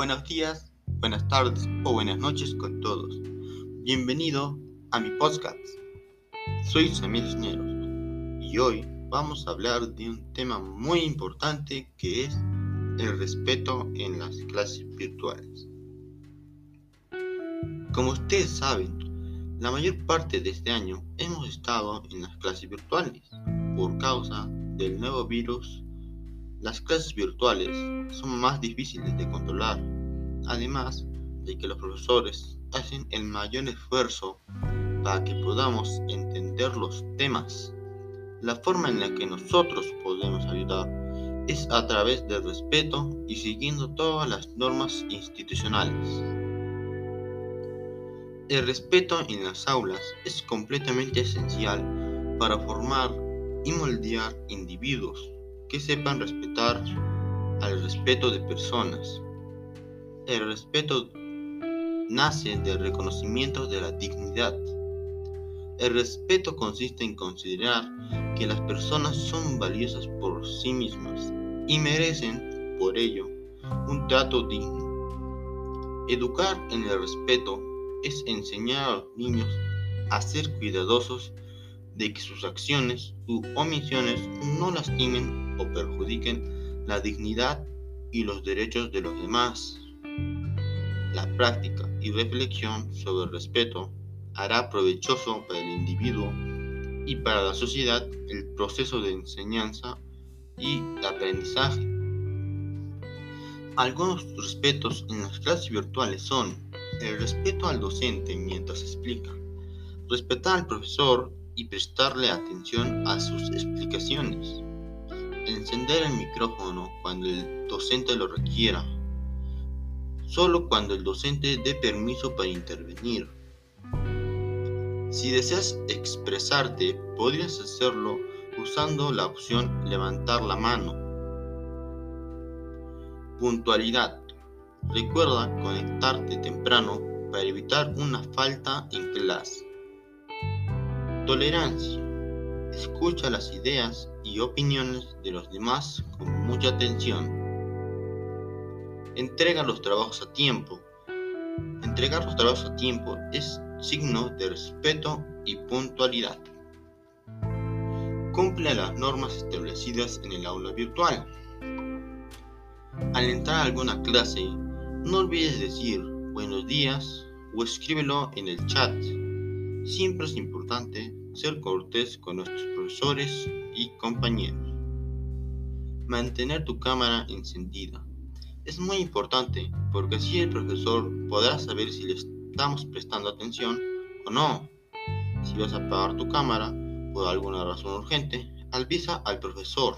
Buenos días, buenas tardes o buenas noches con todos. Bienvenido a mi podcast. Soy Samir Cisneros y hoy vamos a hablar de un tema muy importante que es el respeto en las clases virtuales. Como ustedes saben, la mayor parte de este año hemos estado en las clases virtuales por causa del nuevo virus las clases virtuales son más difíciles de controlar, además de que los profesores hacen el mayor esfuerzo para que podamos entender los temas. La forma en la que nosotros podemos ayudar es a través del respeto y siguiendo todas las normas institucionales. El respeto en las aulas es completamente esencial para formar y moldear individuos que sepan respetar al respeto de personas. El respeto nace del reconocimiento de la dignidad. El respeto consiste en considerar que las personas son valiosas por sí mismas y merecen, por ello, un trato digno. Educar en el respeto es enseñar a los niños a ser cuidadosos de que sus acciones u omisiones no lastimen o perjudiquen la dignidad y los derechos de los demás. La práctica y reflexión sobre el respeto hará provechoso para el individuo y para la sociedad el proceso de enseñanza y aprendizaje. Algunos respetos en las clases virtuales son el respeto al docente mientras explica, respetar al profesor y prestarle atención a sus explicaciones. Encender el micrófono cuando el docente lo requiera. Solo cuando el docente dé permiso para intervenir. Si deseas expresarte, podrías hacerlo usando la opción levantar la mano. Puntualidad. Recuerda conectarte temprano para evitar una falta en clase. Tolerancia. Escucha las ideas y opiniones de los demás con mucha atención. Entrega los trabajos a tiempo. Entregar los trabajos a tiempo es signo de respeto y puntualidad. Cumple las normas establecidas en el aula virtual. Al entrar a alguna clase, no olvides decir buenos días o escríbelo en el chat. Siempre es importante ser cortés con nuestros profesores y compañeros. Mantener tu cámara encendida. Es muy importante porque así el profesor podrá saber si le estamos prestando atención o no. Si vas a apagar tu cámara por alguna razón urgente, avisa al profesor.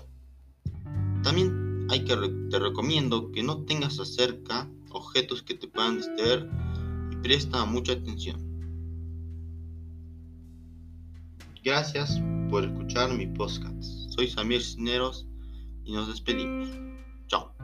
También te recomiendo que no tengas acerca objetos que te puedan distraer y presta mucha atención. Gracias por escuchar mi podcast. Soy Samir Cisneros y nos despedimos. Chao.